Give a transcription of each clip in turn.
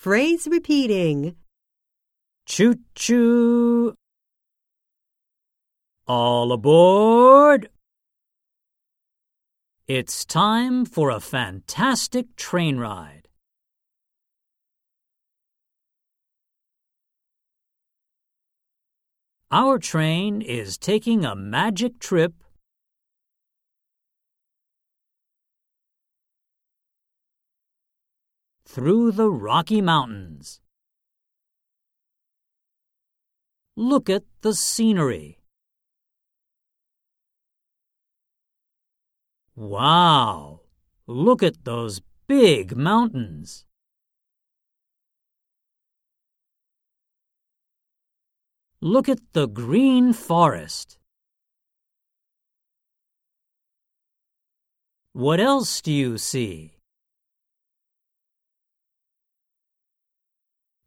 Phrase repeating. Choo choo. All aboard. It's time for a fantastic train ride. Our train is taking a magic trip through the Rocky Mountains. Look at the scenery. Wow! Look at those big mountains. Look at the green forest. What else do you see?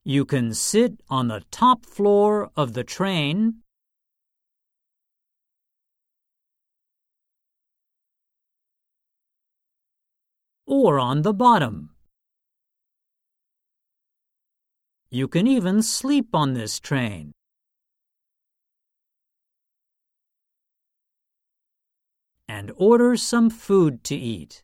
You can sit on the top floor of the train or on the bottom. You can even sleep on this train. And order some food to eat.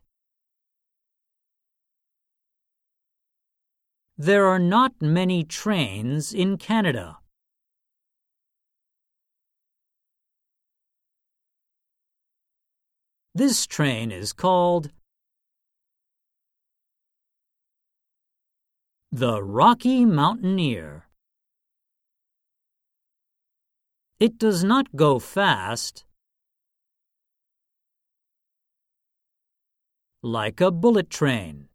There are not many trains in Canada. This train is called The Rocky Mountaineer. It does not go fast like a bullet train.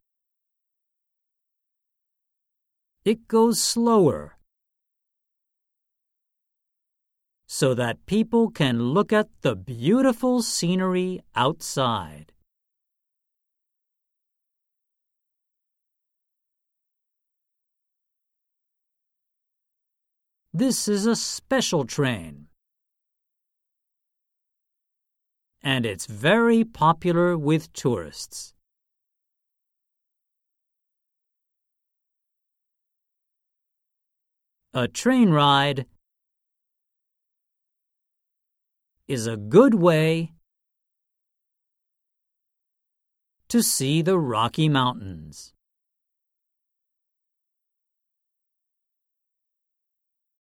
It goes slower so that people can look at the beautiful scenery outside. This is a special train. And it's very popular with tourists. A train ride is a good way to see the Rocky Mountains.